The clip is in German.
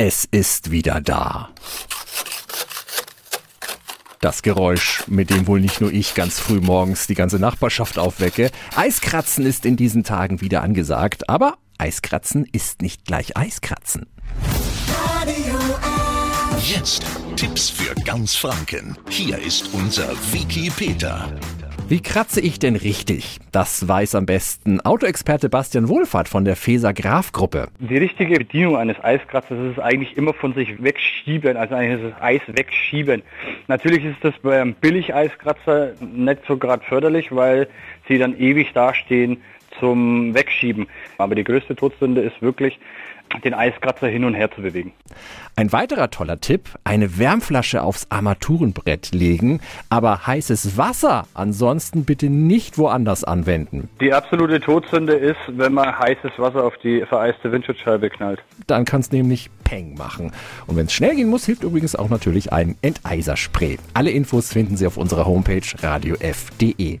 Es ist wieder da. Das Geräusch, mit dem wohl nicht nur ich ganz früh morgens die ganze Nachbarschaft aufwecke. Eiskratzen ist in diesen Tagen wieder angesagt, aber Eiskratzen ist nicht gleich Eiskratzen. Jetzt Tipps für ganz Franken. Hier ist unser Wiki Peter. Wie kratze ich denn richtig? Das weiß am besten Autoexperte Bastian Wohlfahrt von der Feser Graf Gruppe. Die richtige Bedienung eines Eiskratzers ist eigentlich immer von sich wegschieben, also eigentlich das Eis wegschieben. Natürlich ist das beim Billig-Eiskratzer nicht so gerade förderlich, weil sie dann ewig dastehen zum Wegschieben. Aber die größte Todsünde ist wirklich, den Eiskratzer hin und her zu bewegen. Ein weiterer toller Tipp, eine Wärmflasche aufs Armaturenbrett legen, aber heißes Wasser ansonsten bitte nicht woanders anwenden. Die absolute Todsünde ist, wenn man heißes Wasser auf die vereiste Windschutzscheibe knallt. Dann kann es nämlich Peng machen. Und wenn es schnell gehen muss, hilft übrigens auch natürlich ein Enteiserspray. Alle Infos finden Sie auf unserer Homepage radiof.de.